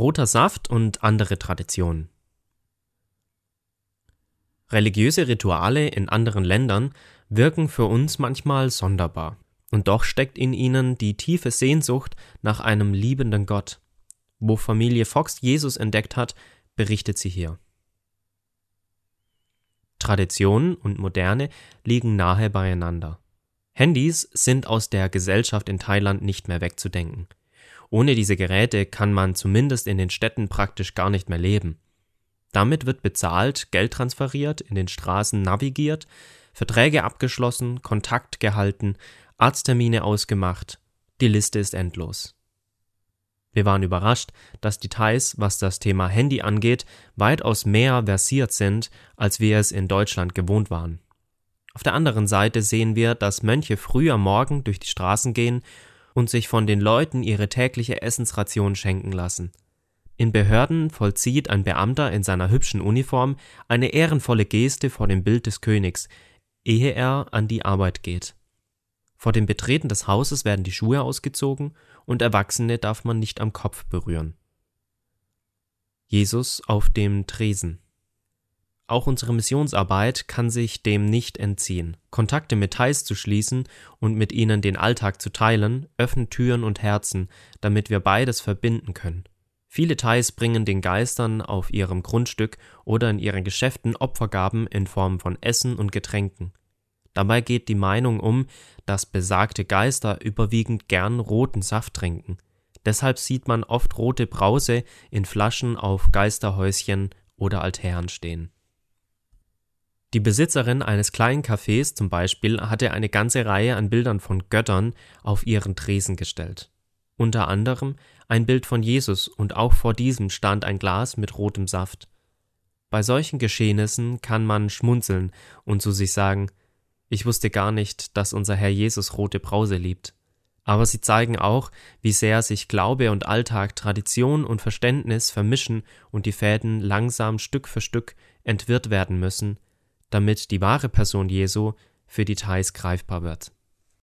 Roter Saft und andere Traditionen. Religiöse Rituale in anderen Ländern wirken für uns manchmal sonderbar, und doch steckt in ihnen die tiefe Sehnsucht nach einem liebenden Gott. Wo Familie Fox Jesus entdeckt hat, berichtet sie hier. Tradition und Moderne liegen nahe beieinander. Handys sind aus der Gesellschaft in Thailand nicht mehr wegzudenken. Ohne diese Geräte kann man zumindest in den Städten praktisch gar nicht mehr leben. Damit wird bezahlt, Geld transferiert, in den Straßen navigiert, Verträge abgeschlossen, Kontakt gehalten, Arzttermine ausgemacht. Die Liste ist endlos. Wir waren überrascht, dass die Thais, was das Thema Handy angeht, weitaus mehr versiert sind, als wir es in Deutschland gewohnt waren. Auf der anderen Seite sehen wir, dass Mönche früh am Morgen durch die Straßen gehen und sich von den Leuten ihre tägliche Essensration schenken lassen. In Behörden vollzieht ein Beamter in seiner hübschen Uniform eine ehrenvolle Geste vor dem Bild des Königs, ehe er an die Arbeit geht. Vor dem Betreten des Hauses werden die Schuhe ausgezogen und Erwachsene darf man nicht am Kopf berühren. Jesus auf dem Tresen auch unsere Missionsarbeit kann sich dem nicht entziehen. Kontakte mit Thais zu schließen und mit ihnen den Alltag zu teilen, öffnet Türen und Herzen, damit wir beides verbinden können. Viele Thais bringen den Geistern auf ihrem Grundstück oder in ihren Geschäften Opfergaben in Form von Essen und Getränken. Dabei geht die Meinung um, dass besagte Geister überwiegend gern roten Saft trinken. Deshalb sieht man oft rote Brause in Flaschen auf Geisterhäuschen oder Altären stehen. Die Besitzerin eines kleinen Cafés zum Beispiel hatte eine ganze Reihe an Bildern von Göttern auf ihren Tresen gestellt. Unter anderem ein Bild von Jesus und auch vor diesem stand ein Glas mit rotem Saft. Bei solchen Geschehnissen kann man schmunzeln und zu sich sagen, ich wusste gar nicht, dass unser Herr Jesus rote Brause liebt. Aber sie zeigen auch, wie sehr sich Glaube und Alltag, Tradition und Verständnis vermischen und die Fäden langsam Stück für Stück entwirrt werden müssen, damit die wahre Person Jesu für die Thais greifbar wird